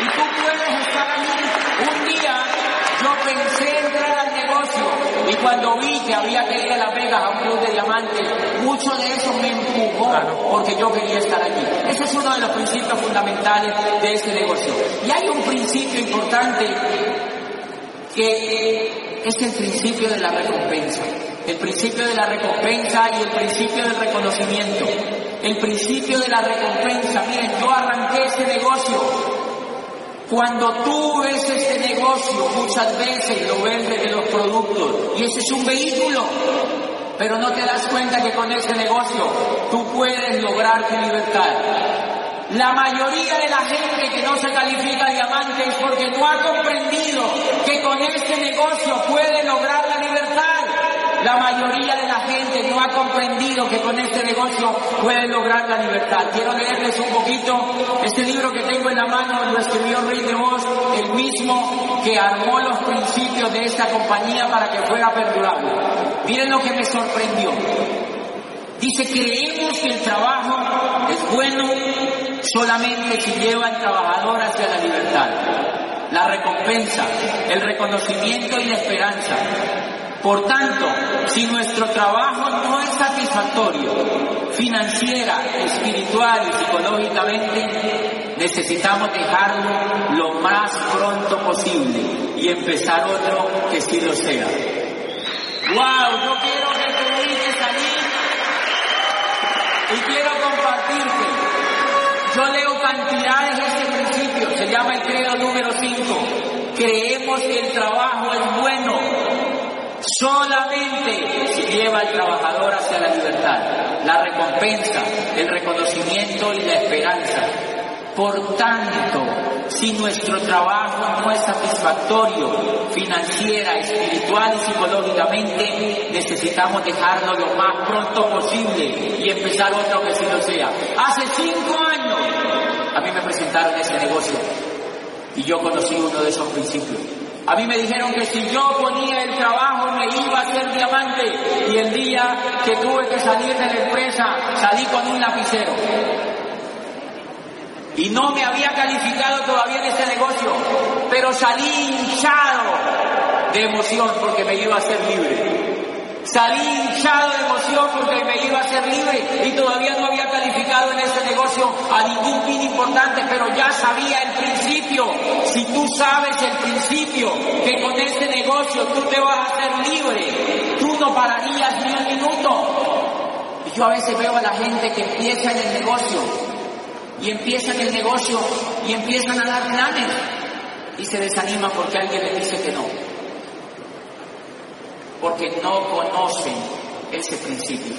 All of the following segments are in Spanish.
Y tú puedes estar allí. Un día yo pensé entrar al negocio y cuando vi que había que ir a Las Vegas a un club de diamantes, mucho de eso me empujó porque yo quería estar allí. Ese es uno de los principios fundamentales de este negocio. Y hay un principio importante que es el principio de la recompensa. El principio de la recompensa y el principio del reconocimiento. El principio de la recompensa. Miren, yo arranqué ese negocio. Cuando tú ves este negocio, muchas veces lo ves desde los productos. Y ese es un vehículo. Pero no te das cuenta que con ese negocio tú puedes lograr tu libertad. La mayoría de la gente que no se califica diamante es porque no ha comprendido que con este negocio puede lograr. La mayoría de la gente no ha comprendido que con este negocio puede lograr la libertad. Quiero leerles un poquito este libro que tengo en la mano, lo escribió Rey de Vos, el mismo que armó los principios de esta compañía para que fuera perdurable. Miren lo que me sorprendió. Dice, creemos que el trabajo es bueno solamente si lleva al trabajador hacia la libertad, la recompensa, el reconocimiento y la esperanza. Por tanto, si nuestro trabajo no es satisfactorio, financiera, espiritual y psicológicamente, necesitamos dejarlo lo más pronto posible y empezar otro que sí lo sea. ¡Wow! Yo quiero que te y quiero compartirte. Yo leo cantidades de este principio, se llama el credo número 5. Creemos que el trabajo es bueno solamente lleva al trabajador hacia la libertad, la recompensa, el reconocimiento y la esperanza. Por tanto, si nuestro trabajo no es satisfactorio financiera, espiritual y psicológicamente, necesitamos dejarlo lo más pronto posible y empezar otro que sí lo sea. Hace cinco años a mí me presentaron ese negocio y yo conocí uno de esos principios. A mí me dijeron que si yo ponía el trabajo me iba a hacer diamante y el día que tuve que salir de la empresa salí con un lapicero. Y no me había calificado todavía en ese negocio, pero salí hinchado de emoción porque me iba a ser libre. Salí hinchado de emoción porque me iba a ser libre y todavía no había calificado en ese negocio a ningún fin importante, pero ya sabía el principio. Si tú sabes el principio, que con este negocio tú te vas a hacer libre, tú no pararías ni un minuto. Y yo a veces veo a la gente que empieza en el negocio y empiezan el negocio y empiezan a dar planes y se desaniman porque alguien les dice que no. Porque no conocen ese principio.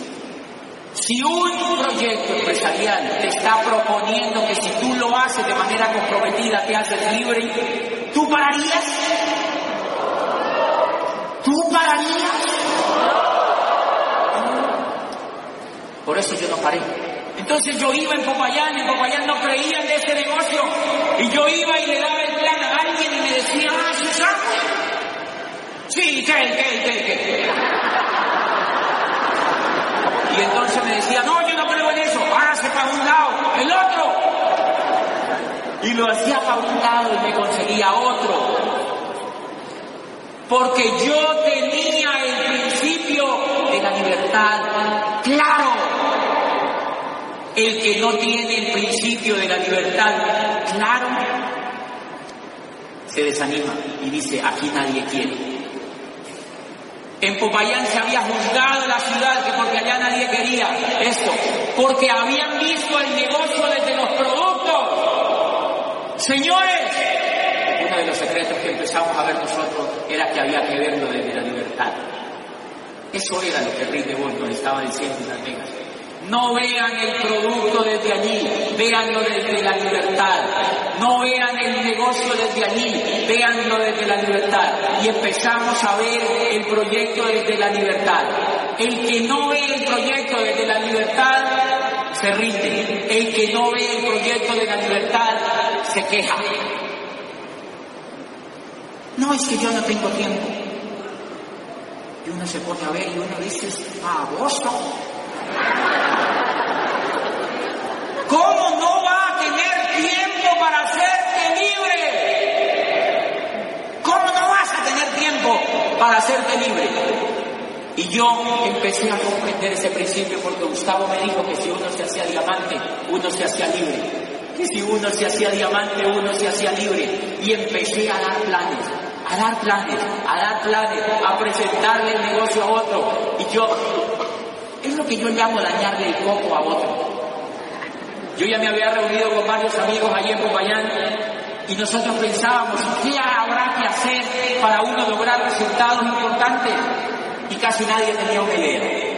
Si un proyecto empresarial te está proponiendo que si tú lo haces de manera comprometida te haces libre, ¿tú pararías? ¿Tú pararías? Por eso yo no paré. Entonces yo iba en Popayán, en Popayán no creían de este negocio, y yo iba y le daba el plan a alguien y me decía, ah, ¿sí Sí, ¿qué, qué, qué, qué? Y entonces me decía, no, yo no creo en eso, hágase para un lado, el otro. Y lo hacía para un lado y me conseguía otro. Porque yo tenía el principio de la libertad claro. El que no tiene el principio de la libertad claro, se desanima y dice, aquí nadie quiere. En Popayán se había juzgado la ciudad que porque allá nadie quería esto, porque habían visto el negocio desde los productos. Señores, uno de los secretos que empezamos a ver nosotros era que había que verlo desde la libertad. Eso era lo que Rick de nos estaba diciendo en Las Vegas. No vean el producto desde allí, véanlo desde la libertad. No vean el negocio desde allí, véanlo desde la libertad. Y empezamos a ver el proyecto desde la libertad. El que no ve el proyecto desde la libertad se rinde. El que no ve el proyecto de la libertad se queja. No es que yo no tengo tiempo. Y uno se pone a ver y uno dice, agosto. ¿Cómo no va a tener tiempo para hacerte libre? Para hacerte libre. Y yo empecé a comprender ese principio porque Gustavo me dijo que si uno se hacía diamante, uno se hacía libre. Que si uno se hacía diamante, uno se hacía libre. Y empecé a dar planes, a dar planes, a dar planes, a presentarle el negocio a otro. Y yo, es lo que yo llamo dañarle el coco a otro. Yo ya me había reunido con varios amigos allí en Popayán y nosotros pensábamos, ¿qué habrá que hacer para uno lograr resultados importantes? Y casi nadie tenía una idea.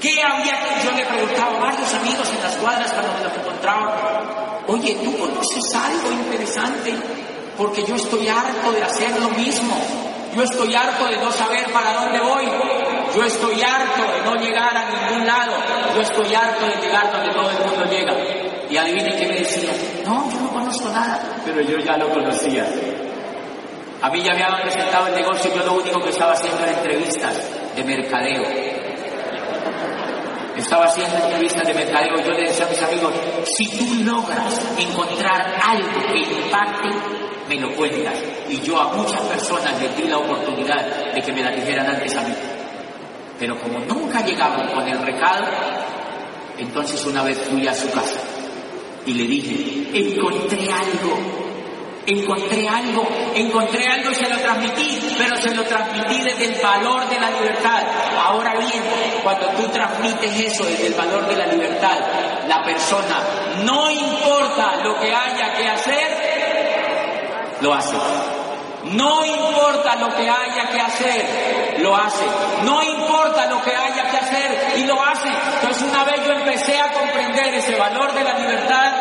¿Qué había que yo le preguntaba a varios amigos en las cuadras cuando me los encontraba? Oye, ¿tú conoces algo interesante? Porque yo estoy harto de hacer lo mismo. Yo estoy harto de no saber para dónde voy. Yo estoy harto de no llegar a ningún lado. Yo estoy harto de llegar donde todo el mundo llega. Y adivinen qué me decía. No, yo no conozco nada. Pero yo ya lo conocía. A mí ya me habían presentado el negocio, yo lo único que estaba haciendo era entrevistas de mercadeo. Estaba haciendo entrevistas de mercadeo, yo le decía a mis amigos, si tú logras encontrar algo que impacte, me lo cuentas. Y yo a muchas personas les di la oportunidad de que me la dijeran antes a mí. Pero como nunca llegaban con el recado, entonces una vez fui a su casa y le dije, encontré algo encontré algo, encontré algo y se lo transmití, pero se lo transmití desde el valor de la libertad. Ahora bien, cuando tú transmites eso desde el valor de la libertad, la persona, no importa lo que haya que hacer, lo hace. No importa lo que haya que hacer, lo hace. No importa lo que haya que hacer y lo hace. Entonces una vez yo empecé a comprender ese valor de la libertad,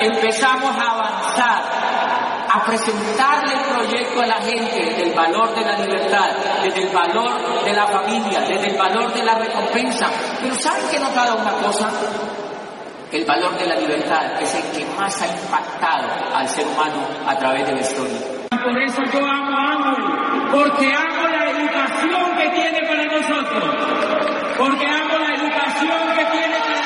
empezamos a avanzar a presentarle el proyecto a la gente desde el valor de la libertad, desde el valor de la familia, desde el valor de la recompensa. Pero ¿saben que he notado una cosa? El valor de la libertad es el que más ha impactado al ser humano a través de la historia. Por eso yo amo a porque amo la educación que tiene para nosotros, porque amo la educación que tiene para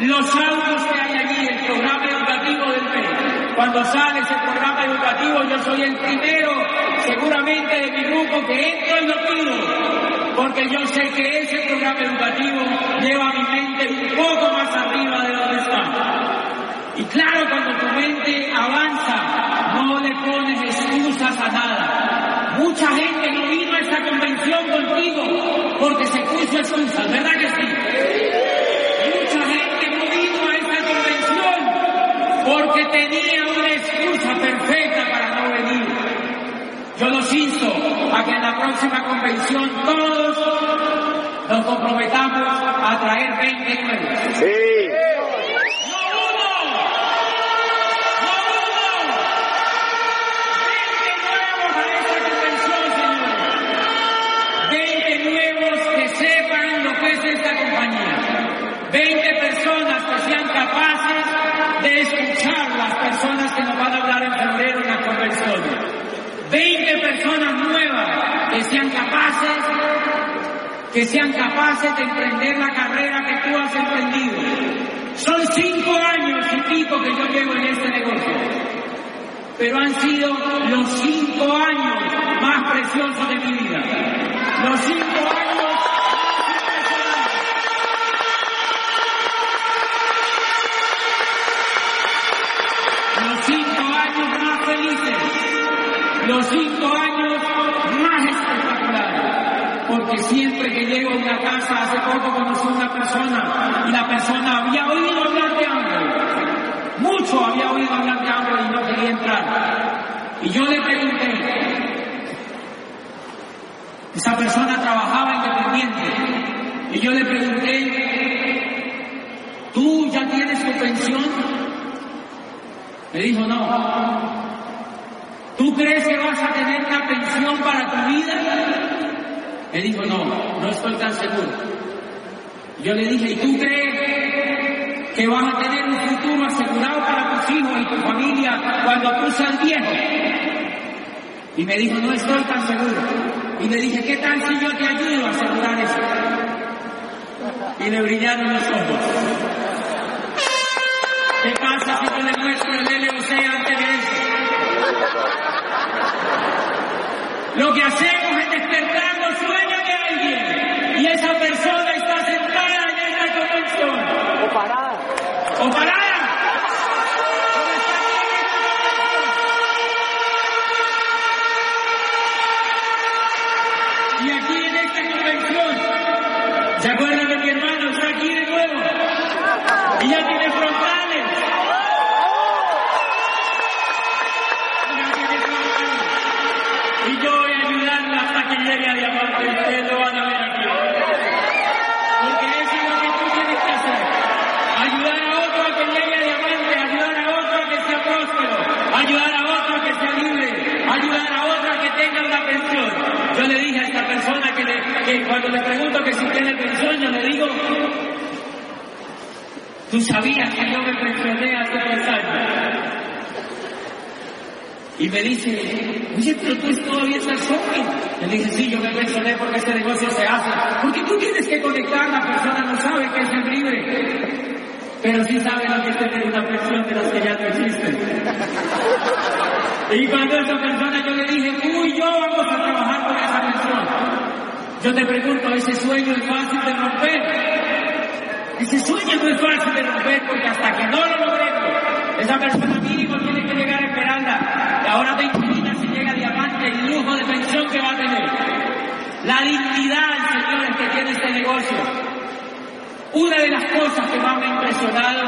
los autos que hay allí, el programa educativo del PEN. Cuando sale ese programa educativo, yo soy el primero, seguramente de mi grupo, que entro y lo pido, porque yo sé que ese programa educativo lleva mi mente un poco más arriba de donde está. Y claro, cuando tu mente avanza, no le pones excusas a nada. Mucha gente no vino a esta convención contigo porque se puso excusas, ¿verdad que sí? Porque tenía una excusa perfecta para no venir. Yo los insto a que en la próxima convención todos nos comprometamos a traer 20 nuevos. No uno, no uno. 20 nuevos a esta convención, señores. 20 nuevos que sepan lo que es esta compañía. 20 personas que sean capaces de escuchar las personas que nos van a hablar en febrero en la convención. 20 personas nuevas que sean capaces, que sean capaces de emprender la carrera que tú has emprendido. Son cinco años y pico que yo llevo en este negocio, pero han sido los cinco años más preciosos de mi vida. Los cinco años los cinco años más espectaculares. Porque siempre que llego a una casa, hace poco conocí una persona y la persona había oído hablar de hambre. Mucho había oído hablar de hambre y no quería entrar. Y yo le pregunté, esa persona trabajaba independiente. Y yo le pregunté, ¿tú ya tienes tu pensión? Me dijo, no. ¿Tú crees que vas a tener una pensión para tu vida? Me dijo, no, no estoy tan seguro. Yo le dije, ¿y tú crees que vas a tener un futuro asegurado para tus hijos y tu familia cuando tú seas viejo? Y me dijo, no estoy tan seguro. Y le dije, ¿qué tal si yo te ayudo a asegurar eso? Y le brillaron los ojos. ¿Qué pasa si yo le muestro el LOC antes de eso? Lo que hacemos es despertar los sueños alguien y esa persona está sentada en esta convención. O parada. O parada. Y aquí en esta convención, ¿se acuerdan de mi hermano? Está aquí de nuevo. Y ya tiene frontales. Ya tiene frontales. Y yo voy a ayudarla hasta que llegue a diamante. Ustedes lo van a ver aquí. Porque eso es lo que tú tienes que hacer. Ayudar a otro a que llegue a diamante, ayudar a otro a que sea próspero, ayudar a otro a que sea libre, ayudar a otro a que tenga una pensión. Yo le dije a esta persona que, le- que cuando le pregunto que si tiene pensión, yo le digo, tú sabías que yo me pensioné hace tres años. Y me dice, oye, pero tú todavía estás joven. Le dije, sí, yo me pensioné porque este negocio se hace. Porque tú tienes que conectar, la persona no sabe que es libre. Pero sí sabe lo que es tener una pensión de las que ya no existen. Y cuando esa persona yo le dije, tú y yo vamos a trabajar por esa pensión. Yo te pregunto, ¿ese sueño es fácil de romper? Ese sueño no es fácil de romper porque hasta que no lo logremos, esa persona mínimo tiene que llegar a Esmeralda. Y ahora te imaginas si llega Diamante el lujo de pensión que va a tener. La dignidad, señores, que tiene este negocio. Una de las cosas que más me ha impresionado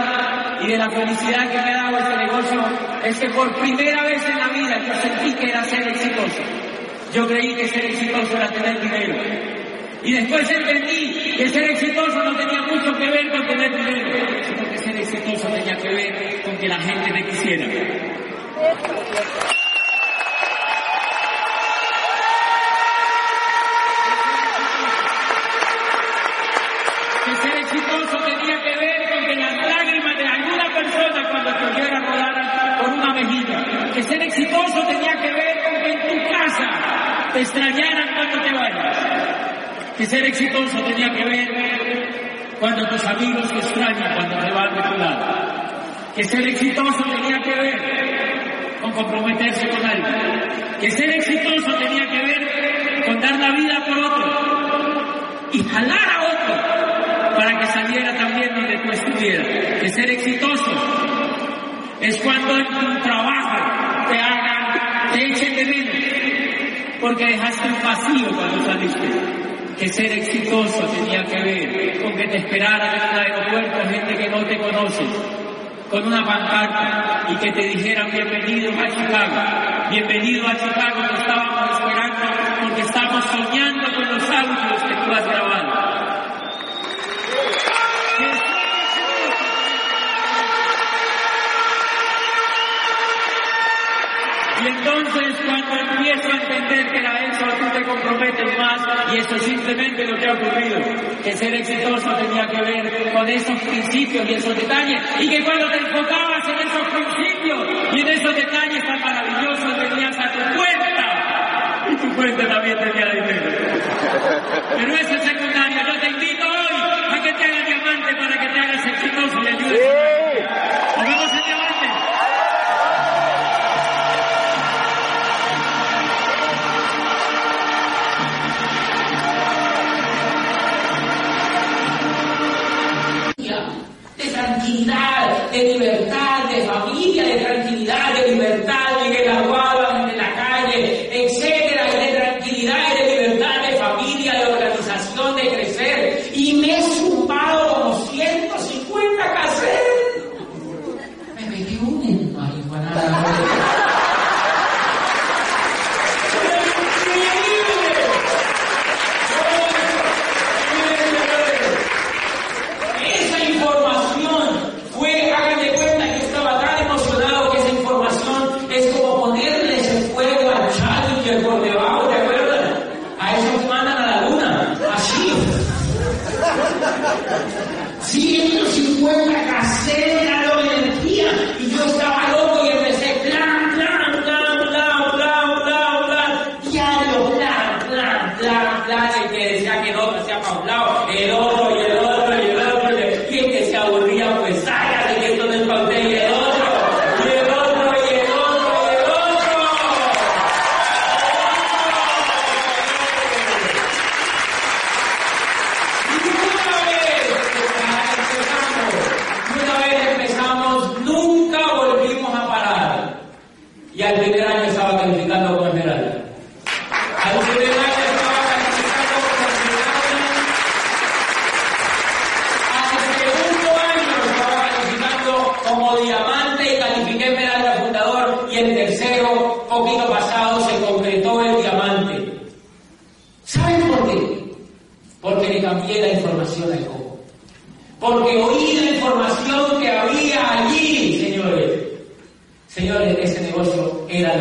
y de la felicidad que me ha dado este negocio es que por primera vez en la vida yo sentí que era ser exitoso. Yo creí que ser exitoso era tener dinero. Y después entendí que ser exitoso no tenía mucho que ver con tener dinero, sino que ser exitoso tenía que ver con que la gente me quisiera. Que ser exitoso tenía que ver con que las lágrimas de alguna persona cuando te oyera rodar por una mejilla. Que ser exitoso tenía que ver con que en tu casa te extrañaran cuando te vayas. Que ser exitoso tenía que ver cuando tus amigos te extrañan cuando te van de tu lado. Que ser exitoso tenía que ver con comprometerse con alguien. Que ser exitoso tenía que ver con dar la vida por otro y jalar a otro para que saliera también donde tú estuvieras. Que ser exitoso es cuando en trabajo te hagan, te echen de menos, porque dejaste un vacío cuando saliste. Que ser exitoso tenía que ver con que te esperaran en el aeropuerto gente que no te conoce, con una pancarta y que te dijeran bienvenido a Chicago, bienvenido a Chicago, te estábamos esperando porque estamos soñando con los audios que tú has grabado. Y entonces cuando empiezo a entender que la eso tú te comprometes más y eso es simplemente lo que ha ocurrido, que ser exitoso tenía que ver con esos principios y esos detalles y que cuando te enfocabas en esos principios y en esos detalles tan maravillosos venías a tu cuenta y tu cuenta también tenía dinero. Pero eso es secundario,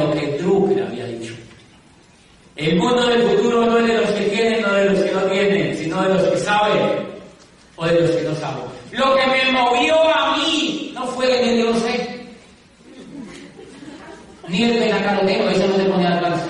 lo que Drucker había dicho. El mundo del futuro no es de los que tienen, no de los que no tienen, sino de los que saben o de los que no saben. Lo que me movió a mí no fue el de Dios, ni el de la caroteno, eso no te pone al alcance.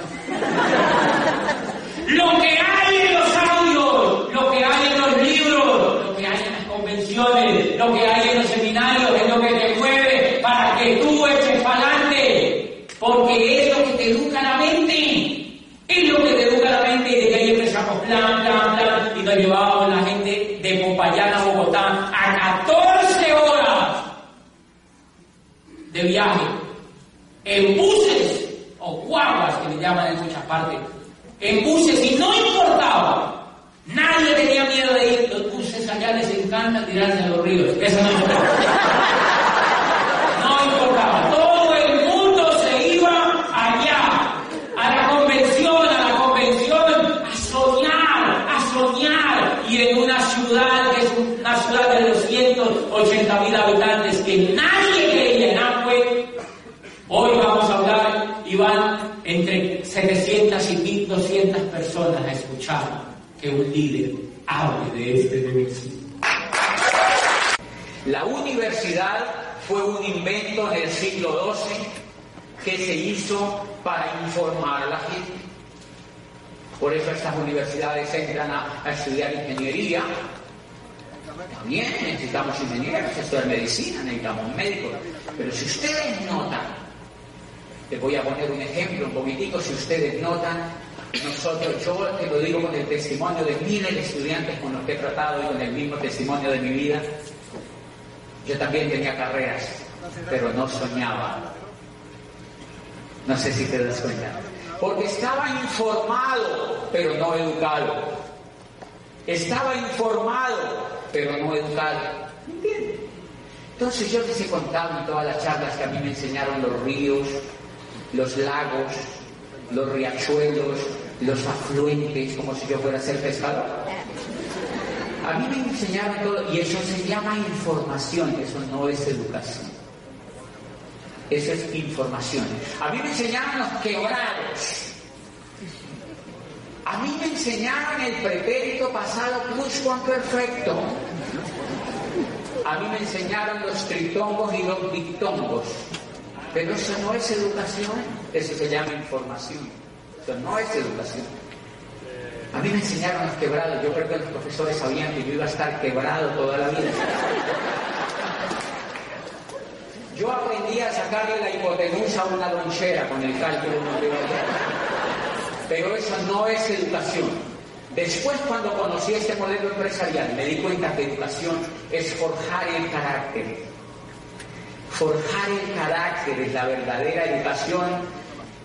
Lo que hay en los audios, lo que hay en los libros, lo que hay en las convenciones, lo que hay en los seminarios, es lo que te mueve para que tú eches para adelante. Porque es lo que te educa la mente. Es lo que te educa la mente y de ahí empezamos plan, plan, plan. Y nos llevábamos la gente de Popayán a Bogotá a 14 horas de viaje en buses o guaguas que le en muchas partes, en buses y no importaba. Nadie tenía miedo de ir. Los buses allá les encanta tirarse a los ríos. Eso no importaba. No importaba. Todo el mundo se iba allá, a la convención, a la convención, a soñar, a soñar. Y en una ciudad que es una ciudad de 280 mil habitantes que nadie creía en Amway, Hoy vamos a hablar y van entre 700 y 1200 personas a escuchar que un líder hable de este negocio. La universidad fue un invento del siglo XII que se hizo para informar a la gente. Por eso estas universidades entran a, estudiar ingeniería. También necesitamos ingenieros, estudiar medicina, necesitamos médicos. Pero si ustedes notan les voy a poner un ejemplo un poquitico, si ustedes notan, nosotros, yo te lo digo con el testimonio de miles de estudiantes con los que he tratado y con el mismo testimonio de mi vida, yo también tenía carreras, pero no soñaba. No sé si te das cuenta. Porque estaba informado, pero no educado. Estaba informado, pero no educado. ¿Entiendes? Entonces yo les he contado en todas las charlas que a mí me enseñaron los ríos, los lagos, los riachuelos, los afluentes, como si yo fuera a ser pescador. A mí me enseñaron todo, y eso se llama información, eso no es educación. Eso es información. A mí me enseñaron los quebrados. A mí me enseñaron el pretérito pasado perfecto. A mí me enseñaron los tritongos y los dictongos. Pero eso no es educación, eso se llama información. Eso no es educación. A mí me enseñaron los quebrados, yo creo que los profesores sabían que yo iba a estar quebrado toda la vida. Yo aprendí a sacarle la hipotenusa a una lonchera con el cálculo Pero eso no es educación. Después, cuando conocí este modelo empresarial, me di cuenta que educación es forjar el carácter, Forjar el carácter es la verdadera educación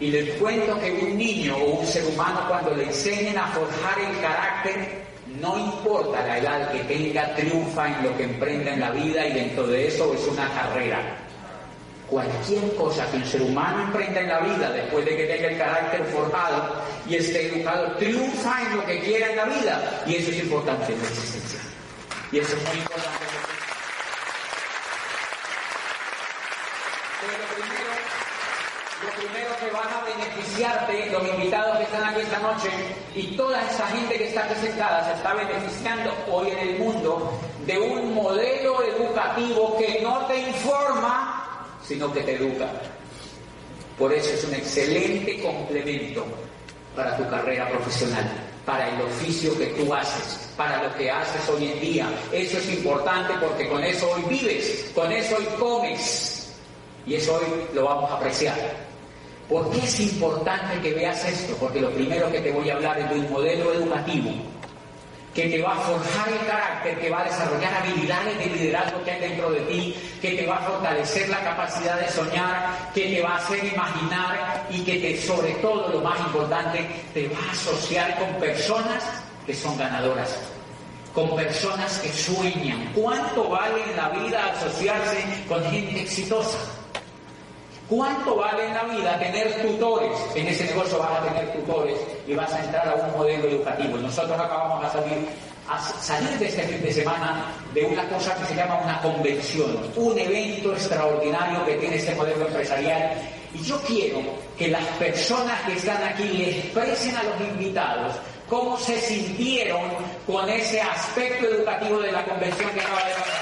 y les cuento que un niño o un ser humano cuando le enseñen a forjar el carácter, no importa la edad que tenga, triunfa en lo que emprenda en la vida y dentro de eso es una carrera. Cualquier cosa que un ser humano emprenda en la vida después de que tenga el carácter forjado y esté educado, triunfa en lo que quiera en la vida. Y eso es importante en la existencia. Y eso es muy importante. Primero que van a beneficiarte, los invitados que están aquí esta noche y toda esa gente que está presentada se está beneficiando hoy en el mundo de un modelo educativo que no te informa, sino que te educa. Por eso es un excelente complemento para tu carrera profesional, para el oficio que tú haces, para lo que haces hoy en día. Eso es importante porque con eso hoy vives, con eso hoy comes. Y eso hoy lo vamos a apreciar. ¿Por qué es importante que veas esto? Porque lo primero que te voy a hablar es de un modelo educativo que te va a forjar el carácter, que va a desarrollar habilidades de liderazgo que hay dentro de ti, que te va a fortalecer la capacidad de soñar, que te va a hacer imaginar y que te, sobre todo, lo más importante, te va a asociar con personas que son ganadoras, con personas que sueñan. ¿Cuánto vale en la vida asociarse con gente exitosa? ¿Cuánto vale en la vida tener tutores? En ese negocio vas a tener tutores y vas a entrar a un modelo educativo. Nosotros acabamos de salir a salir de este fin de semana de una cosa que se llama una convención, un evento extraordinario que tiene este modelo empresarial. Y yo quiero que las personas que están aquí le expresen a los invitados cómo se sintieron con ese aspecto educativo de la convención que acaba de pasar.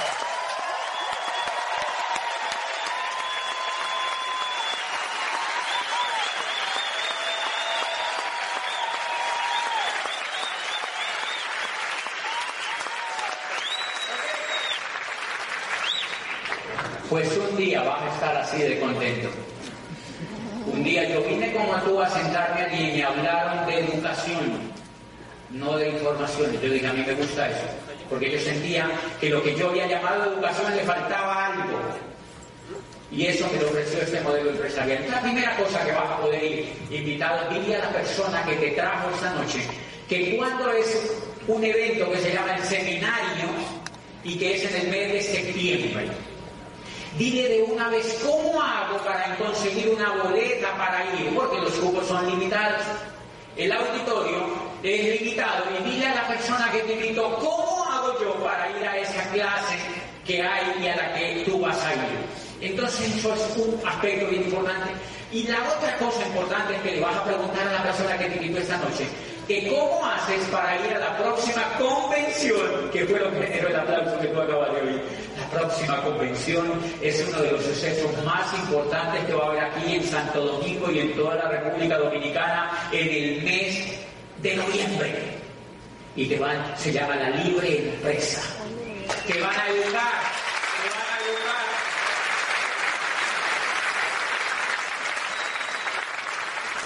Pues un día vas a estar así de contento. Un día yo vine como tú a sentarme allí y me hablaron de educación, no de información. Yo dije, a mí me gusta eso, porque yo sentía que lo que yo había llamado educación le faltaba algo. Y eso me lo ofreció este modelo empresarial. La primera cosa que vas a poder ir invitado, dile a la persona que te trajo esta noche, que cuando es un evento que se llama el seminario y que es en el mes de septiembre, Dile de una vez cómo hago para conseguir una boleta para ir, porque los cupos son limitados. El auditorio es limitado y dile a la persona que te invitó cómo hago yo para ir a esa clase que hay y a la que tú vas a ir. Entonces eso es un aspecto bien importante. Y la otra cosa importante es que le vas a preguntar a la persona que te invitó esta noche, que cómo haces para ir a la próxima convención, que fue lo que generó el aplauso que tú acabas de oír. Próxima convención es uno de los sucesos más importantes que va a haber aquí en Santo Domingo y en toda la República Dominicana en el mes de noviembre. Y te van, se llama la libre empresa. Te van a educar, te van a educar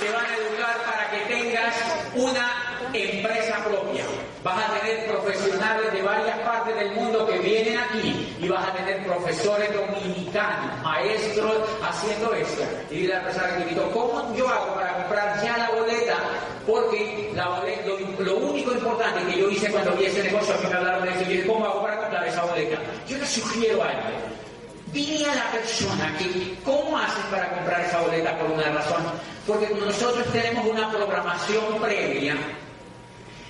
te van a educar para que tengas una empresa propia. Vas a tener profesionales de varias partes del mundo que vienen aquí y vas a tener profesores dominicanos, maestros haciendo esto. Y la persona que invitó, ¿cómo yo hago para comprar ya la boleta? Porque lo, único importante que yo hice cuando vi ese negocio, que me hablaron de eso, y dije, ¿cómo hago para comprar esa boleta? Yo le sugiero algo Dile a la persona que cómo haces para comprar esa boleta por una razón. Porque nosotros tenemos una programación previa.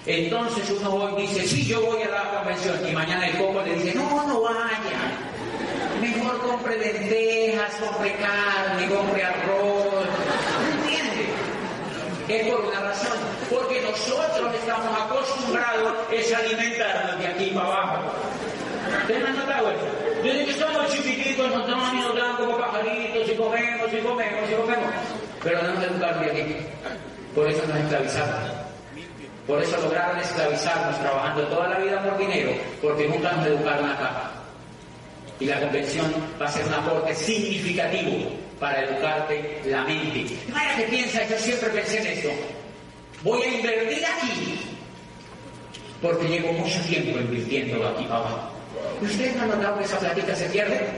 Entonces uno hoy dice, sí, yo voy a la convención. Y mañana el coco le dice, no, no vaya. Mejor compre lentejas, compre carne, compre arroz. ¿Entiende? Es por una razón. Porque nosotros estamos acostumbrados a alimentarnos de aquí para abajo. ¿Ustedes han notado? Desde que estamos chiquititos nos estamos dan como pajaritos y comemos y comemos y comemos. Pero no nos educaron de aquí. Por eso nos esclavizaron. Por eso lograron esclavizarnos trabajando toda la vida por dinero, porque nunca nos educaron acá. Y la convención va a ser un aporte significativo para educarte la mente. Vaya que piensa, yo siempre pensé en esto. Voy a invertir aquí, porque llevo mucho tiempo invirtiendo aquí para abajo. ¿Ustedes no han que esa platita se pierde?